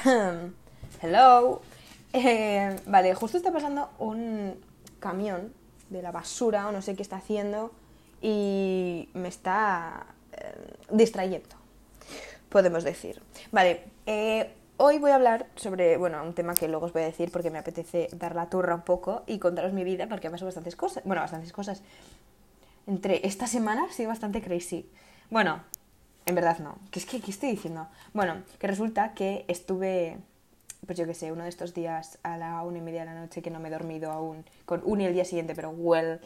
Hello. Eh, vale, justo está pasando un camión de la basura o no sé qué está haciendo y me está eh, distrayendo, podemos decir. Vale, eh, hoy voy a hablar sobre, bueno, un tema que luego os voy a decir porque me apetece dar la turra un poco y contaros mi vida porque ha pasado bastantes cosas, bueno, bastantes cosas. Entre esta semana ha sido bastante crazy. Bueno, en verdad no. ¿Qué es que qué estoy diciendo? Bueno, que resulta que estuve, pues yo qué sé, uno de estos días a la una y media de la noche que no me he dormido aún, con un y el día siguiente, pero well,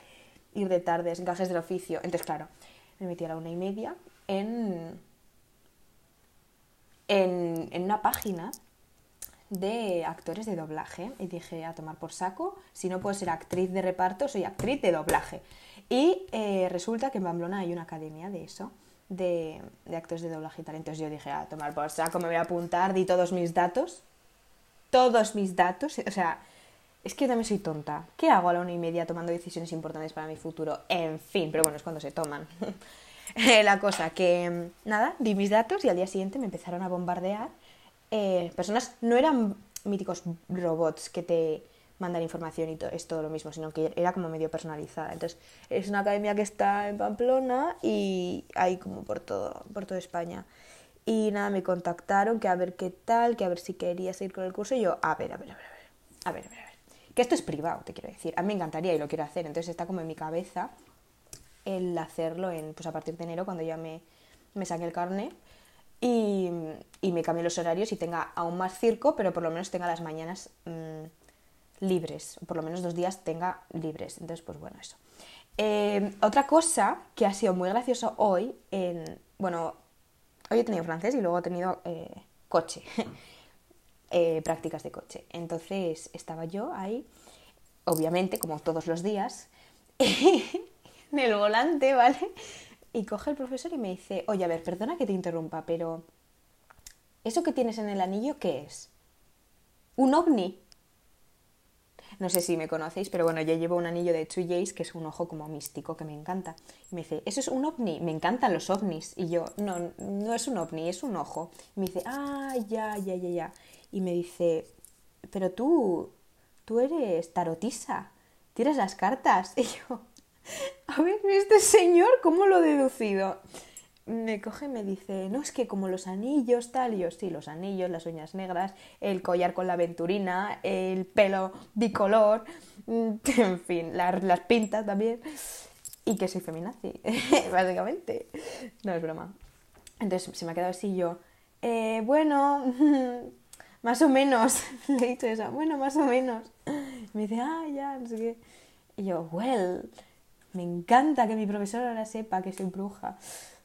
ir de tardes, gajes del oficio. Entonces, claro, me metí a la una y media en, en, en una página de actores de doblaje y dije a tomar por saco, si no puedo ser actriz de reparto, soy actriz de doblaje. Y eh, resulta que en Pamplona hay una academia de eso, de, de actores de doblaje y tal. Entonces yo dije, a tomar por saco, me voy a apuntar, di todos mis datos, todos mis datos, o sea, es que yo también soy tonta. ¿Qué hago a la una y media tomando decisiones importantes para mi futuro? En fin, pero bueno, es cuando se toman. la cosa que, nada, di mis datos y al día siguiente me empezaron a bombardear. Eh, personas, no eran míticos robots que te mandan información y to- es todo lo mismo, sino que era como medio personalizada. Entonces, es una academia que está en Pamplona y hay como por todo, por toda España. Y nada, me contactaron que a ver qué tal, que a ver si quería seguir con el curso. Y yo, a ver, a ver, a ver, a ver, a ver, a ver, a ver. Que esto es privado, te quiero decir. A mí me encantaría y lo quiero hacer. Entonces está como en mi cabeza el hacerlo en, pues a partir de enero, cuando ya me, me el carnet y, y me cambie los horarios y tenga aún más circo, pero por lo menos tenga las mañanas mm, libres, por lo menos dos días tenga libres. Entonces, pues bueno, eso. Eh, otra cosa que ha sido muy gracioso hoy, en, bueno, hoy he tenido francés y luego he tenido eh, coche, eh, prácticas de coche. Entonces estaba yo ahí, obviamente, como todos los días, en el volante, ¿vale? Y coge el profesor y me dice, oye, a ver, perdona que te interrumpa, pero ¿eso que tienes en el anillo qué es? ¿Un ovni? No sé si me conocéis, pero bueno, yo llevo un anillo de Two Jays, que es un ojo como místico, que me encanta. Y me dice, ¿eso es un ovni? Me encantan los ovnis. Y yo, no, no es un ovni, es un ojo. Y me dice, ah, ya, ya, ya, ya. Y me dice, pero tú, tú eres tarotisa, tiras las cartas. Y yo, a ver, este señor, ¿cómo lo he deducido? Me coge y me dice, no, es que como los anillos, tal, y yo, sí, los anillos, las uñas negras, el collar con la aventurina, el pelo bicolor, en fin, la- las pintas también, y que soy feminazi, básicamente. No, es broma. Entonces se me ha quedado así yo, eh, bueno, más o menos, le he dicho eso, bueno, más o menos. Me dice, ah, ya, no sé qué. Y yo, well, me encanta que mi profesor ahora sepa que soy bruja.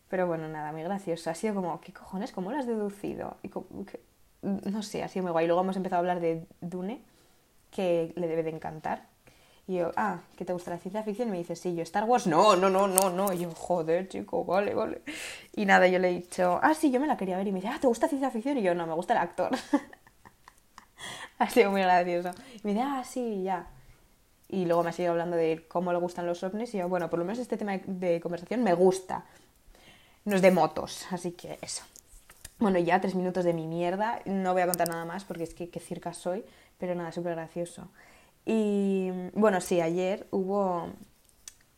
Pero bueno, nada, muy gracioso. Ha sido como, ¿qué cojones? ¿Cómo lo has deducido? Y no sé, ha sido muy guay. Luego hemos empezado a hablar de Dune, que le debe de encantar. Y yo, ah, ¿que te gusta la ciencia ficción? Y me dice, sí, yo, Star Wars, no, no, no, no, no. Y yo, joder, chico, vale, vale. Y nada, yo le he dicho, ah, sí, yo me la quería ver. Y me dice, ah, ¿te gusta ciencia ficción? Y yo, no, me gusta el actor. ha sido muy gracioso. Y me dice, ah, sí, ya. Y luego me ha seguido hablando de cómo le gustan los ovnis. Y yo, bueno, por lo menos este tema de conversación me gusta. No de motos, así que eso. Bueno, ya tres minutos de mi mierda. No voy a contar nada más porque es que qué circa soy, pero nada, súper gracioso. Y bueno, sí, ayer hubo.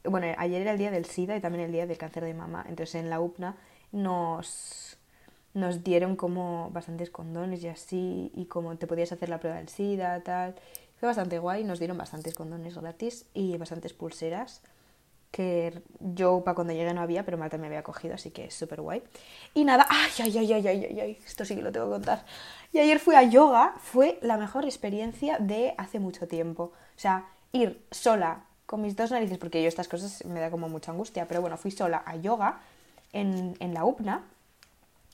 Bueno, ayer era el día del SIDA y también el día del cáncer de mama. Entonces en la UPNA nos, nos dieron como bastantes condones y así, y como te podías hacer la prueba del SIDA, tal. Fue bastante guay, nos dieron bastantes condones gratis y bastantes pulseras que yo para cuando llegué no había, pero Marta me había cogido, así que es súper guay. Y nada, ay, ay, ay, ay, ay, ay, ay, esto sí que lo tengo que contar. Y ayer fui a yoga, fue la mejor experiencia de hace mucho tiempo. O sea, ir sola con mis dos narices, porque yo estas cosas me da como mucha angustia, pero bueno, fui sola a yoga en, en la UPNA,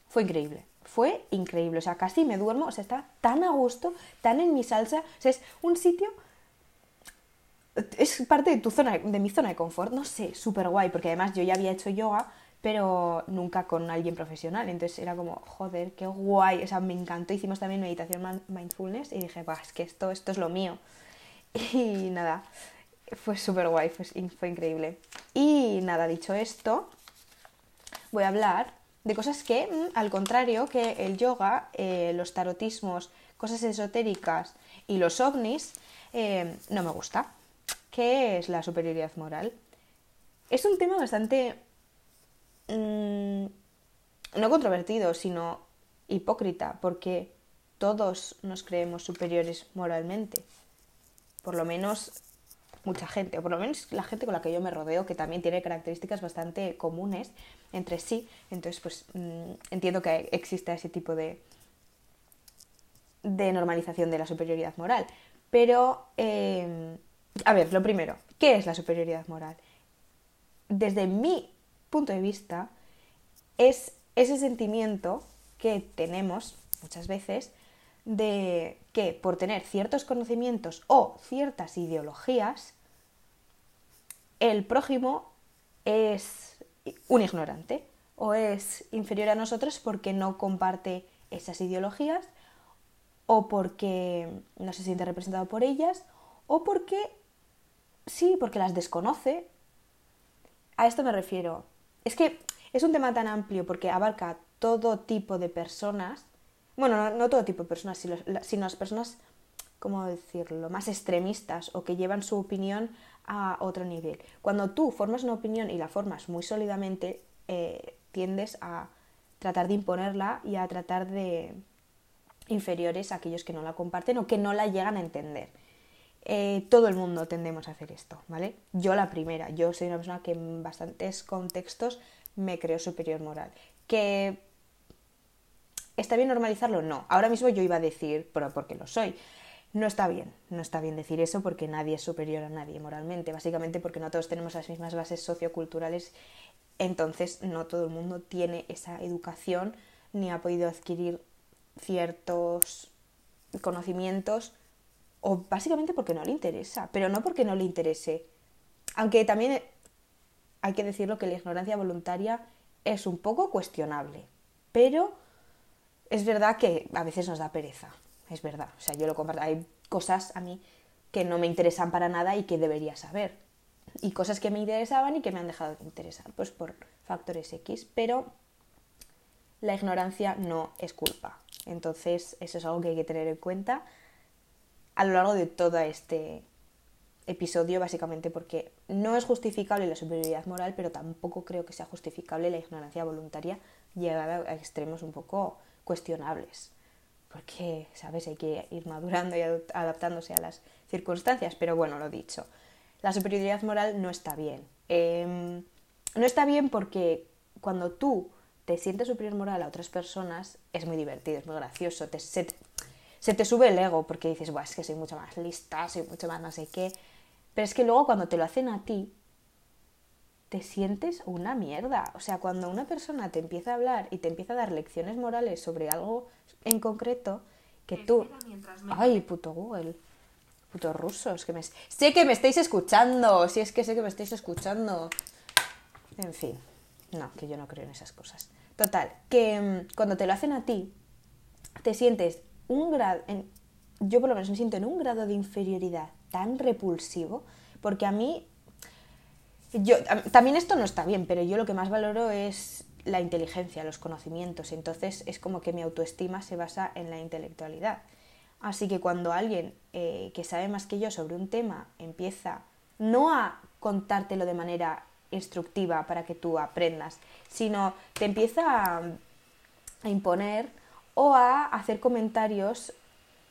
fue increíble. Fue increíble, o sea, casi me duermo, o sea, estaba tan a gusto, tan en mi salsa, o sea, es un sitio es parte de tu zona, de mi zona de confort, no sé, súper guay, porque además yo ya había hecho yoga, pero nunca con alguien profesional, entonces era como, joder, qué guay, o sea, me encantó, hicimos también meditación mindfulness y dije, es que esto, esto es lo mío. Y nada, fue súper guay, fue increíble. Y nada, dicho esto, voy a hablar de cosas que, mm, al contrario, que el yoga, eh, los tarotismos, cosas esotéricas y los ovnis, eh, no me gusta. ¿Qué es la superioridad moral? Es un tema bastante... Mm, no controvertido, sino hipócrita, porque todos nos creemos superiores moralmente. Por lo menos mucha gente, o por lo menos la gente con la que yo me rodeo, que también tiene características bastante comunes entre sí. Entonces, pues mm, entiendo que exista ese tipo de, de normalización de la superioridad moral. Pero, em, a ver, lo primero, ¿qué es la superioridad moral? Desde mi punto de vista, es ese sentimiento que tenemos muchas veces de que por tener ciertos conocimientos o ciertas ideologías, el prójimo es un ignorante o es inferior a nosotros porque no comparte esas ideologías o porque no se siente representado por ellas o porque sí, porque las desconoce. A esto me refiero. Es que es un tema tan amplio porque abarca todo tipo de personas, bueno, no, todo tipo de personas, sino, las personas, ¿cómo decirlo?, más extremistas o que llevan su opinión a otro nivel. Cuando tú formas una opinión y la formas muy sólidamente, eh, tiendes a tratar de imponerla y a tratar de inferiores a aquellos que no la comparten o que no la llegan a entender. Eh, todo el mundo tendemos a hacer esto, ¿vale? Yo la primera, yo soy una persona que en bastantes contextos me creo superior moral. ¿Que está bien normalizarlo? No. Ahora mismo yo iba a decir, pero porque lo soy. No está bien, no está bien decir eso porque nadie es superior a nadie moralmente, básicamente porque no todos tenemos las mismas bases socioculturales, entonces no todo el mundo tiene esa educación ni ha podido adquirir ciertos conocimientos o básicamente porque no le interesa, pero no porque no le interese. Aunque también hay que decirlo que la ignorancia voluntaria es un poco cuestionable, pero es verdad que a veces nos da pereza, es verdad. O sea, yo lo comparto. Hay cosas a mí que no me interesan para nada y que debería saber. Y cosas que me interesaban y que me han dejado de interesar, pues por factores X. Pero la ignorancia no es culpa. Entonces, eso es algo que hay que tener en cuenta a lo largo de todo este episodio, básicamente porque no es justificable la superioridad moral, pero tampoco creo que sea justificable la ignorancia voluntaria llegada a extremos un poco cuestionables. Porque, ¿sabes? Hay que ir madurando y adaptándose a las circunstancias, pero bueno, lo dicho. La superioridad moral no está bien. Em, no está bien porque cuando tú te sientes superior moral a otras personas, es muy divertido, es muy gracioso, te, te sube el ego porque dices, Buah, es que soy mucho más lista, soy mucho más no sé qué. Pero es que luego cuando te lo hacen a ti, te sientes una mierda. O sea, cuando una persona te empieza a hablar y te empieza a dar lecciones morales sobre algo en concreto, que tú... Ay, puto Google. Putos rusos, que me... Sé que me estáis escuchando, si es que sé que me estáis escuchando. En fin, no, que yo no creo en esas cosas. Total, que mm, cuando te lo hacen a ti, te sientes un grado... En... Yo por lo menos me siento en un grado de inferioridad tan repulsivo, porque a mí, yo, también esto no está bien, pero yo lo que más valoro es la inteligencia, los conocimientos, entonces es como que mi autoestima se basa en la intelectualidad. Así que cuando alguien eh, que sabe más que yo sobre un tema empieza no a contártelo de manera instructiva para que tú aprendas, sino te empieza a, a imponer o a hacer comentarios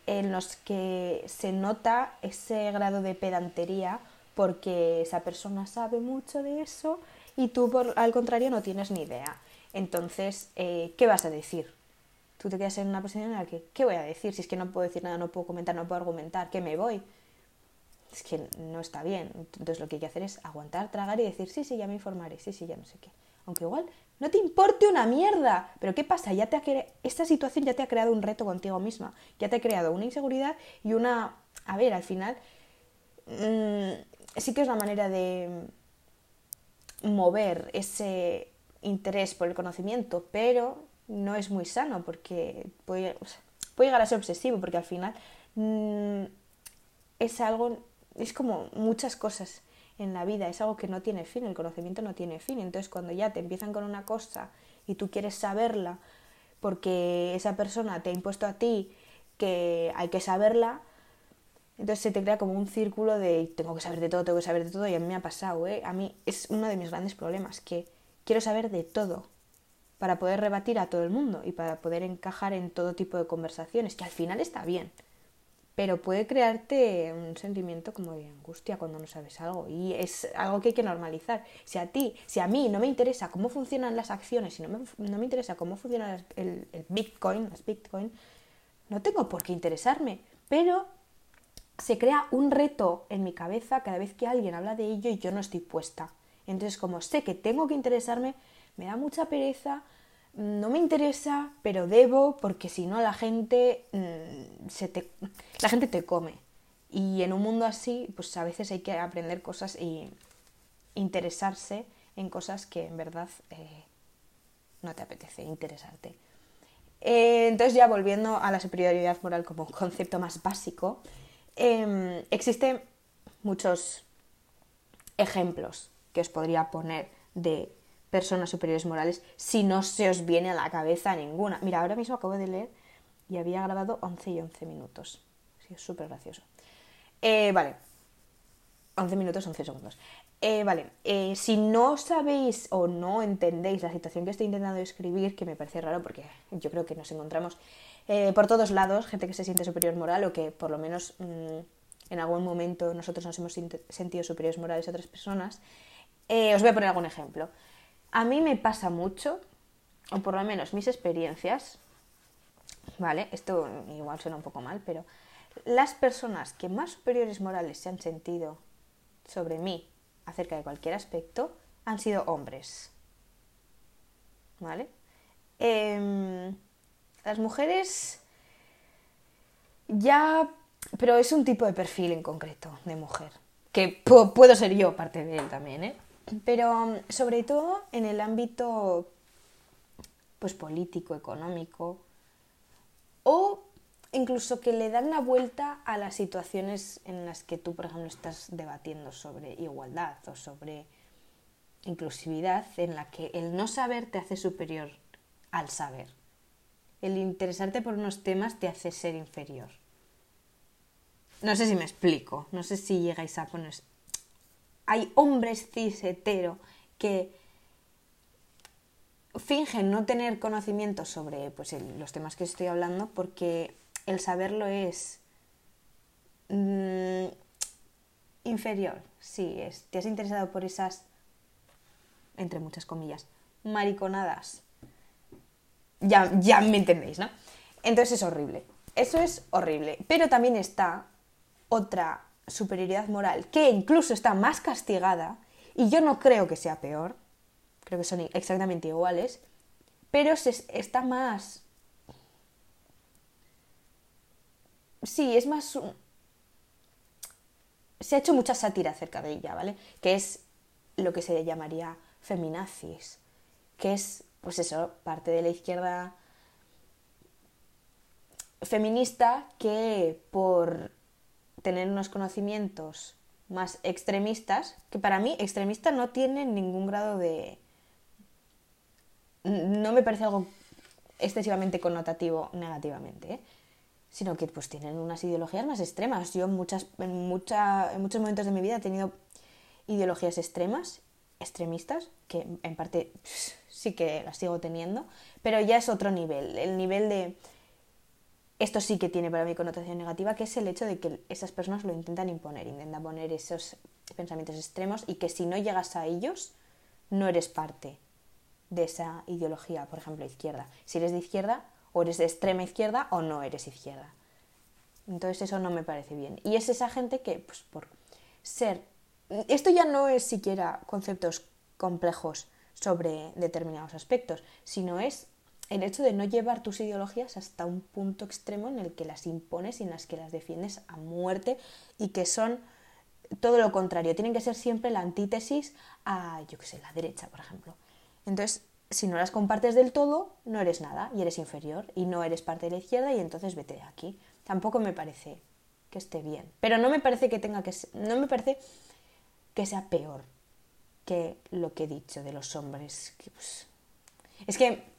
en los que se nota ese grado de pedantería porque esa persona sabe mucho de eso y tú por, al contrario no tienes ni idea. Entonces, eh, ¿qué vas a decir? Tú te quedas en una posición en la que, ¿qué voy a decir? Si es que no puedo decir nada, no puedo comentar, no puedo argumentar, ¿qué me voy? Es que no está bien. Entonces lo que hay que hacer es aguantar, tragar y decir, sí, sí, ya me informaré, sí, sí, ya no sé qué. Aunque igual no te importe una mierda. Pero ¿qué pasa? Ya te ha Esta situación ya te ha creado un reto contigo misma. Ya te ha creado una inseguridad y una... A ver, al final... Mm, sí que es una manera de mover ese interés por el conocimiento, pero no es muy sano porque puede, puede llegar a ser obsesivo porque al final mm, es algo, es como muchas cosas en la vida, es algo que no tiene fin, el conocimiento no tiene fin. Entonces cuando ya te empiezan con una cosa y tú quieres saberla porque esa persona te ha impuesto a ti que hay que saberla, entonces se te crea como un círculo de tengo que saber de todo, tengo que saber de todo y a mí me ha pasado, ¿eh? A mí es uno de mis grandes problemas, que quiero saber de todo para poder rebatir a todo el mundo y para poder encajar en todo tipo de conversaciones, que al final está bien, pero puede crearte un sentimiento como de angustia cuando no sabes algo y es algo que hay que normalizar. Si a ti, si a mí no me interesa cómo funcionan las acciones, si no me, no me interesa cómo funciona el, el Bitcoin, las Bitcoin, no tengo por qué interesarme, pero se crea un reto en mi cabeza cada vez que alguien habla de ello y yo no estoy puesta. Entonces, como sé que tengo que interesarme, me da mucha pereza, no me interesa, pero debo, porque si no la gente mm, se te, la gente te come. Y en un mundo así, pues a veces hay que aprender cosas y interesarse en cosas que en verdad eh, no te apetece interesarte. Eh, entonces ya volviendo a la superioridad moral como concepto más básico, em, existen muchos ejemplos que os podría poner de personas superiores morales si no se os viene a la cabeza ninguna. Mira, ahora mismo acabo de leer y había grabado 11 y 11 minutos. Sí, es súper gracioso. Eh, vale. 11 minutos, 11 segundos. Eh, vale, eh, si no sabéis o no entendéis la situación que estoy intentando describir, que me parece raro porque yo creo que nos encontramos por todos lados, gente que se siente superior moral o que por lo menos mm, en algún momento nosotros nos hemos sentido superiores morales a otras personas, os voy a poner algún ejemplo. A mí me pasa mucho, o por lo menos mis experiencias, ¿vale? Esto igual suena un poco mal, pero las personas que más superiores morales se han sentido sobre mí acerca de cualquier aspecto han sido hombres. ¿Vale? Em, las mujeres ya... Pero es un tipo de perfil en concreto de mujer, que puedo ser yo parte de él también, ¿eh? Pero sobre todo en el ámbito pues político, económico, o incluso que le dan la vuelta a las situaciones en las que tú, por ejemplo, estás debatiendo sobre igualdad o sobre inclusividad, en la que el no saber te hace superior al saber. El interesarte por unos temas te hace ser inferior. No sé si me explico, no sé si llegáis a poner hay hombres cis hetero que fingen no tener conocimiento sobre pues, los temas que estoy hablando porque el saberlo es mm, inferior. Sí, es, te has interesado por esas, entre muchas comillas, mariconadas. Ya, ya me entendéis, ¿no? Entonces es horrible. Eso es horrible. Pero también está otra superioridad moral, que incluso está más castigada, y yo no creo que sea peor, creo que son exactamente iguales, pero se, está más... Sí, es más... Se ha hecho mucha sátira acerca de ella, ¿vale? Que es lo que se llamaría feminazis, que es, pues eso, parte de la izquierda feminista que por tener unos conocimientos más extremistas, que para mí extremista no tiene ningún grado de... No me parece algo excesivamente connotativo negativamente, ¿eh? sino que pues tienen unas ideologías más extremas. Yo muchas, en, mucha, en muchos momentos de mi vida he tenido ideologías extremas, extremistas, que en parte sí que las sigo teniendo, pero ya es otro nivel, el nivel de esto sí que tiene para mí connotación negativa, que es el hecho de que esas personas lo intentan imponer, intentan poner esos pensamientos extremos y que si no llegas a ellos, no eres parte de esa ideología, por ejemplo, izquierda. Si eres de izquierda, o eres de extrema izquierda o no eres izquierda. Entonces eso no me parece bien. Y es esa gente que, pues por ser... Esto ya no es siquiera conceptos complejos sobre determinados aspectos, sino es el hecho de no llevar tus ideologías hasta un punto extremo en el que las impones y en las que las defiendes a muerte y que son todo lo contrario, tienen que ser siempre la antítesis a, yo qué sé, la derecha, por ejemplo. Entonces, si no las compartes del todo, no eres nada y eres inferior y no eres parte de la izquierda y entonces vete de aquí. Tampoco me parece que esté bien, pero no me parece que tenga que no me parece que sea peor que lo que he dicho de los hombres, que pues, Es que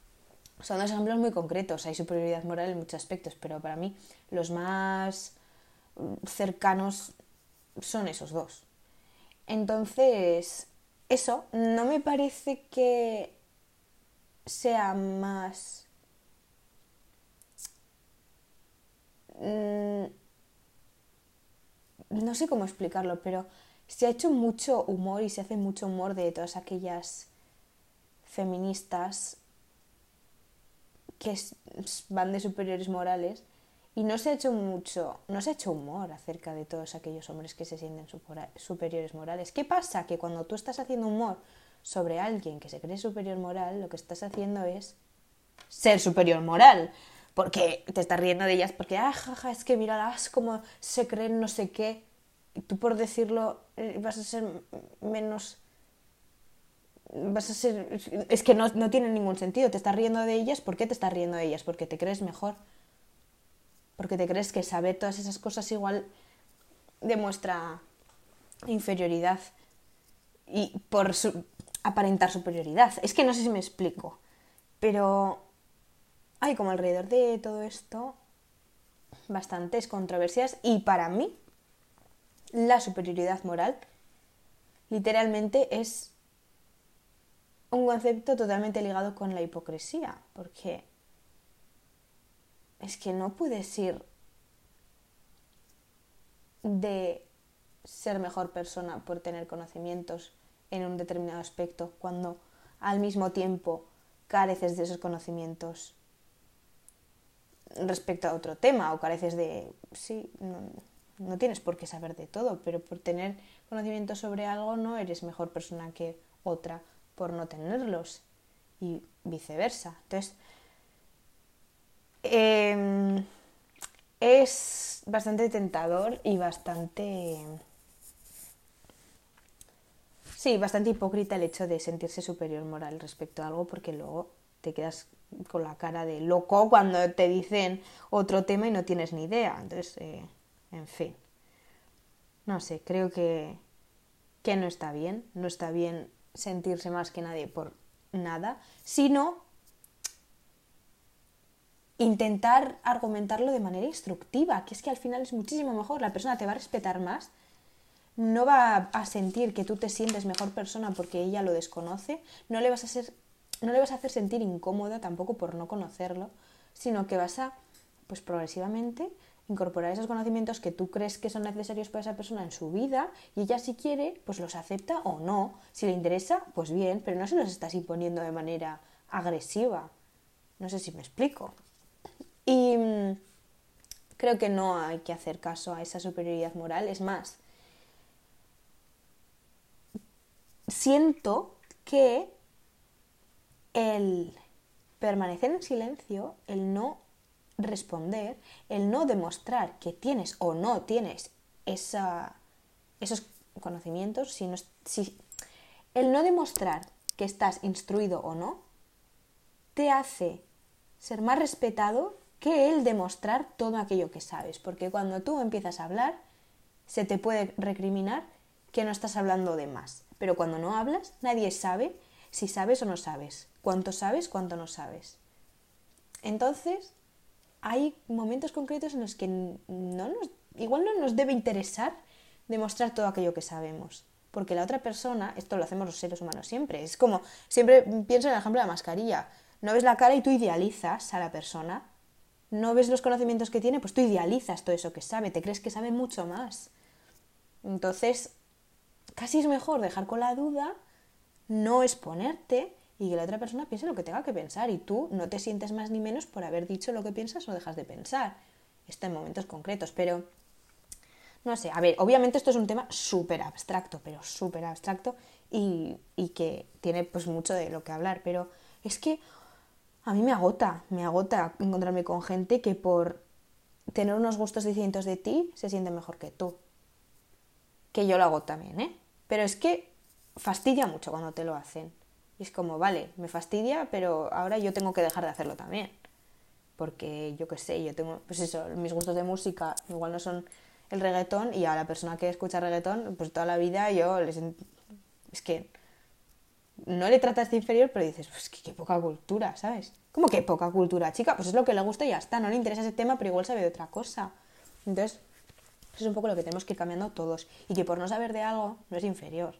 son dos ejemplos muy concretos, hay superioridad moral en muchos aspectos, pero para mí los más cercanos son esos dos. Entonces, eso no me parece que sea más... Mm, no sé cómo explicarlo, pero se ha hecho mucho humor y se hace mucho humor de todas aquellas feministas que van de superiores morales y no se ha hecho mucho, no se ha hecho humor acerca de todos aquellos hombres que se sienten superiores morales. ¿Qué pasa? Que cuando tú estás haciendo humor sobre alguien que se cree superior moral, lo que estás haciendo es ser superior moral. Porque te estás riendo de ellas, porque, ah, jaja, es que miradas como se creen no sé qué. Y tú por decirlo eh, vas a ser menos vas a ser... Es que no, no, tiene ningún sentido. Te estás riendo de ellas. ¿Por qué te estás riendo de ellas? Porque te crees mejor. Porque te crees que saber todas esas cosas igual demuestra inferioridad. Y por aparentar superioridad. Es que no sé si me explico. Pero hay como alrededor de todo esto bastantes controversias. Y para mí, la superioridad moral literalmente es un concepto totalmente ligado con la hipocresía, porque es que no puedes ir de ser mejor persona por tener conocimientos en un determinado aspecto cuando al mismo tiempo careces de esos conocimientos respecto a otro tema o careces de... Sí, no, no tienes por qué saber de todo, pero por tener conocimiento sobre algo no eres mejor persona que otra por no tenerlos y viceversa. Entonces, em, es bastante tentador y bastante... Sí, bastante hipócrita el hecho de sentirse superior moral respecto a algo porque luego te quedas con la cara de loco cuando te dicen otro tema y no tienes ni idea. Entonces, eh, en fin. No sé, creo que, que no está bien. No está bien sentirse más que nadie por nada, sino intentar argumentarlo de manera instructiva, que es que al final es muchísimo mejor, la persona te va a respetar más, no va a sentir que tú te sientes mejor persona porque ella lo desconoce, no le vas a no le vas a hacer sentir incómoda tampoco por no conocerlo, sino que vas a pues progresivamente incorporar esos conocimientos que tú crees que son necesarios para esa persona en su vida y ella si quiere, pues los acepta o no. Si le interesa, pues bien, pero no se los estás imponiendo de manera agresiva. No sé si me explico. Y mm, creo que no hay que hacer caso a esa superioridad moral. Es más, siento que el permanecer en silencio, el no responder, el no demostrar que tienes o no tienes esa, esos conocimientos, si el no demostrar que estás instruido o no, te hace ser más respetado que el demostrar todo aquello que sabes. Porque cuando tú empiezas a hablar, se te puede recriminar que no estás hablando de más. Pero cuando no hablas, nadie sabe si sabes o no sabes, cuánto sabes, cuánto no sabes. Entonces, hay momentos concretos en los que no igual no nos debe interesar demostrar todo aquello que sabemos. Porque la otra persona, esto lo hacemos los seres humanos siempre, es como, siempre pienso en el ejemplo de la mascarilla. No ves la cara y tú idealizas a la persona. No ves los conocimientos que tiene, pues tú idealizas todo eso que sabe, te crees que sabe mucho más. Entonces, casi es mejor dejar con la duda, no exponerte y que la otra persona piense lo que tenga que pensar y tú no te sientes más ni menos por haber dicho lo que piensas o dejas de pensar. Esto en momentos concretos, pero no sé, a ver, obviamente esto es un tema súper abstracto, pero súper abstracto y, y, que tiene pues mucho de lo que hablar, pero es que a mí me agota, me agota encontrarme con gente que por tener unos gustos distintos de ti se siente mejor que tú. Que yo lo hago también, ¿eh? Pero es que fastidia mucho cuando te lo hacen. Y es como, vale, me fastidia, pero ahora yo tengo que dejar de hacerlo también. Porque yo qué sé, yo tengo, pues eso, mis gustos de música igual no son el reggaetón y a la persona que escucha reggaetón, pues toda la vida yo les... Es que no le tratas de inferior, pero dices, pues qué, poca cultura, ¿sabes? ¿Cómo que poca cultura, chica? Pues es lo que le gusta y ya está, no le interesa ese tema, pero igual sabe de otra cosa. Entonces, eso es un poco lo que tenemos que ir cambiando todos. Y que por no saber de algo no es inferior.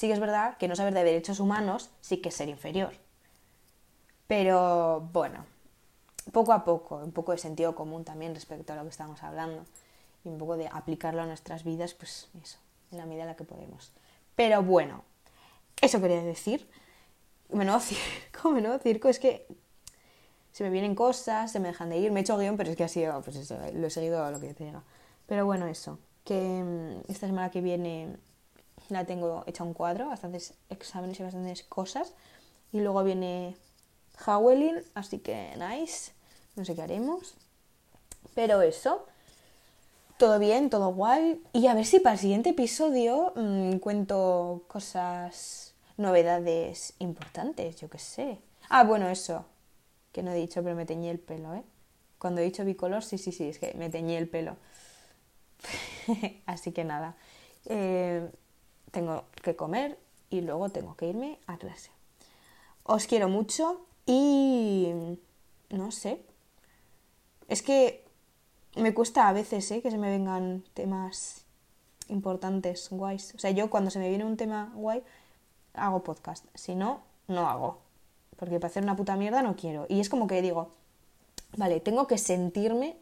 Sí que es verdad que no saber de derechos humanos sí que es ser inferior. Pero bueno, poco a poco, un poco de sentido común también respecto a lo que estamos hablando. Y un poco de aplicarlo a nuestras vidas, pues eso, en la medida en la que podemos. Pero bueno, eso quería decir. Menudo circo, menudo circo. Es que se me vienen cosas, se me dejan de ir. Me he hecho guion, pero es que ha sido, pues eso, lo he seguido a lo que te diga. Pero bueno, eso. Que mm, esta semana que viene la tengo hecha un cuadro, bastantes exámenes y bastantes cosas. Y luego viene Howling, así que nice. No sé qué haremos. Pero eso. Todo bien, todo guay. Y a ver si para el siguiente episodio mm, cuento cosas, novedades importantes, yo qué sé. Ah, bueno, eso. Que no he dicho, pero me teñí el pelo, ¿eh? Cuando he dicho bicolor, sí, sí, sí, es que me teñí el pelo. Así que nada. Eh, tengo que comer y luego tengo que irme a clase. Os quiero mucho y... no sé. Es que me cuesta a veces ¿eh? que se me vengan temas importantes, guays. O sea, yo cuando se me viene un tema guay, hago podcast. Si no, no hago. Porque para hacer una puta mierda no quiero. Y es como que digo, vale, tengo que sentirme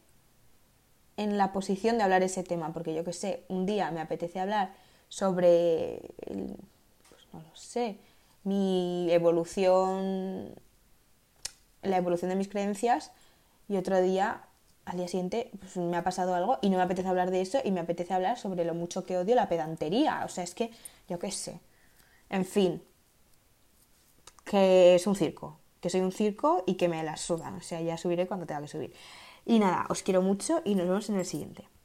en la posición de hablar ese tema. Porque yo que sé, un día me apetece hablar sobre, pues no lo sé, mi evolución, la evolución de mis creencias. Y otro día al día siguiente pues, me ha pasado algo y no me apetece hablar de eso y me apetece hablar sobre lo mucho que odio la pedantería. O sea, es que yo qué sé. En fin, que es un circo, que soy un circo y que me la sudan. O sea, ya subiré cuando tenga que subir. Y nada, os quiero mucho y nos vemos en el siguiente.